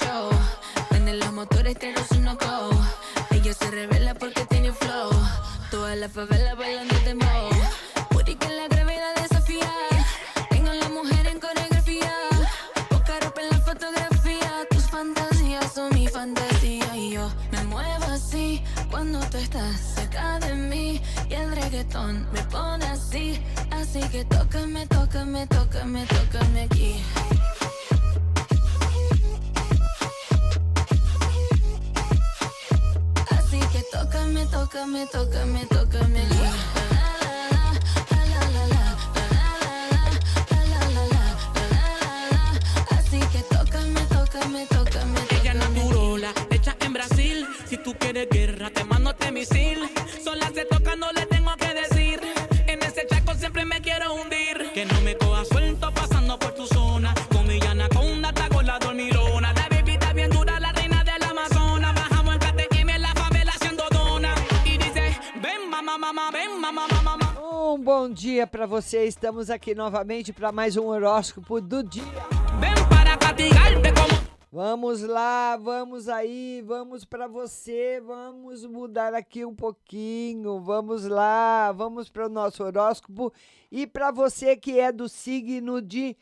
show. Prende los motores, pero su no go. Ella se revela porque tiene flow. Toda la favela bailando dembow. Puri que la gravedad desafía. Tengo la mujer en coreografía. Poca ropa en la fotografía. Tus fantasías son mi fantasía. Y yo me muevo así cuando tú estás cerca de mí. Y el reggaetón me pone así. Así que tócame, tócame, tócame, tócame aquí. Tócame, tócame, tócame, tócame aquí. Así que tócame, tócame, tócame. Ella naturola, hecha en Brasil. Si tú quieres guerra, te mando este misil. Sola se Um bom dia para você. Estamos aqui novamente para mais um horóscopo do dia. Vamos lá, vamos aí, vamos para você, vamos mudar aqui um pouquinho. Vamos lá, vamos para o nosso horóscopo e para você que é do signo de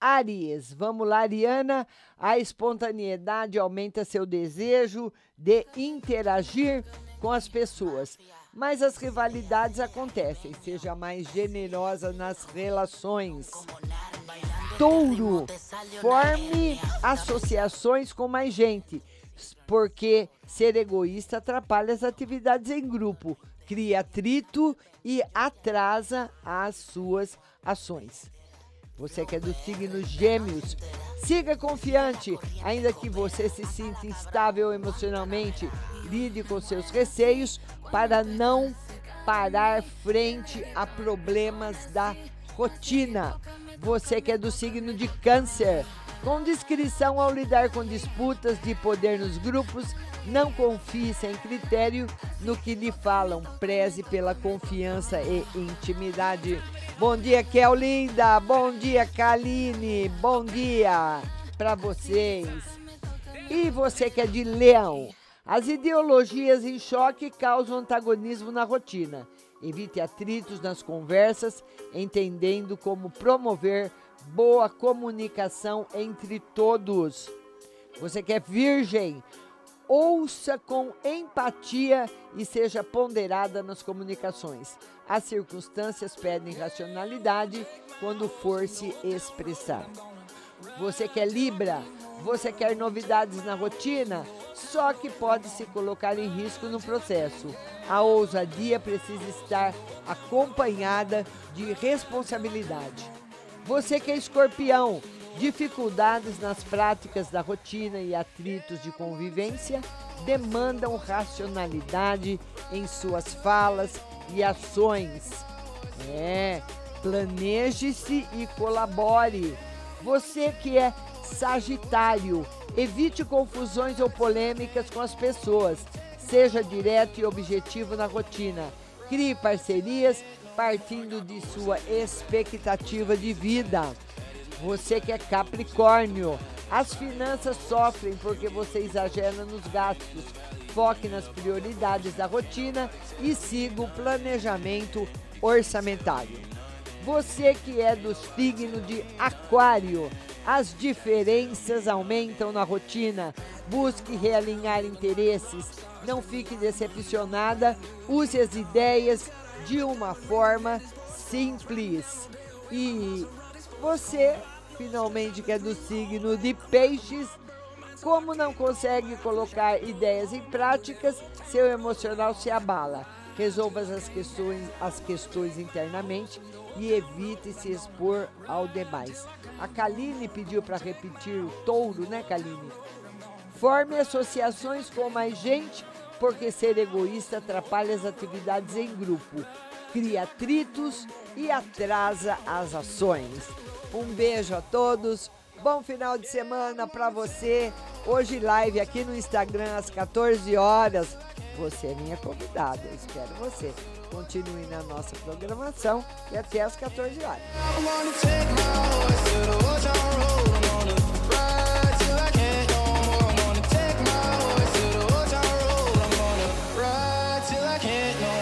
Aries. Vamos lá, Ariana. A espontaneidade aumenta seu desejo de interagir com as pessoas. Mas as rivalidades acontecem. Seja mais generosa nas relações. Touro, forme associações com mais gente, porque ser egoísta atrapalha as atividades em grupo, cria atrito e atrasa as suas ações. Você que é do signo Gêmeos, siga confiante, ainda que você se sinta instável emocionalmente, lide com seus receios para não parar frente a problemas da rotina. Você que é do signo de Câncer, com discrição ao lidar com disputas de poder nos grupos, não confie sem critério no que lhe falam. Preze pela confiança e intimidade. Bom dia, Kel linda. Bom dia, Kaline. Bom dia para vocês. E você que é de Leão, as ideologias em choque causam antagonismo na rotina. Evite atritos nas conversas, entendendo como promover boa comunicação entre todos. Você que é virgem, ouça com empatia e seja ponderada nas comunicações. As circunstâncias pedem racionalidade quando for se expressar. Você quer Libra? Você quer novidades na rotina? Só que pode se colocar em risco no processo. A ousadia precisa estar acompanhada de responsabilidade. Você que é escorpião, dificuldades nas práticas da rotina e atritos de convivência demandam racionalidade em suas falas e ações. É, planeje-se e colabore. Você que é Sagitário, evite confusões ou polêmicas com as pessoas. Seja direto e objetivo na rotina. Crie parcerias partindo de sua expectativa de vida. Você que é Capricórnio, as finanças sofrem porque você exagera nos gastos. Foque nas prioridades da rotina e siga o planejamento orçamentário. Você que é do signo de Aquário, as diferenças aumentam na rotina. Busque realinhar interesses. Não fique decepcionada. Use as ideias de uma forma simples. E você, finalmente, que é do signo de Peixes, como não consegue colocar ideias em práticas, seu emocional se abala. Resolva as questões, as questões internamente e evite se expor ao demais. A Kaline pediu para repetir o touro, né, Kaline? Forme associações com mais gente, porque ser egoísta atrapalha as atividades em grupo, cria atritos e atrasa as ações. Um beijo a todos. Bom final de semana para você. Hoje live aqui no Instagram às 14 horas. Você é minha convidada, eu espero você. Continue na nossa programação e é até às 14 horas. can't no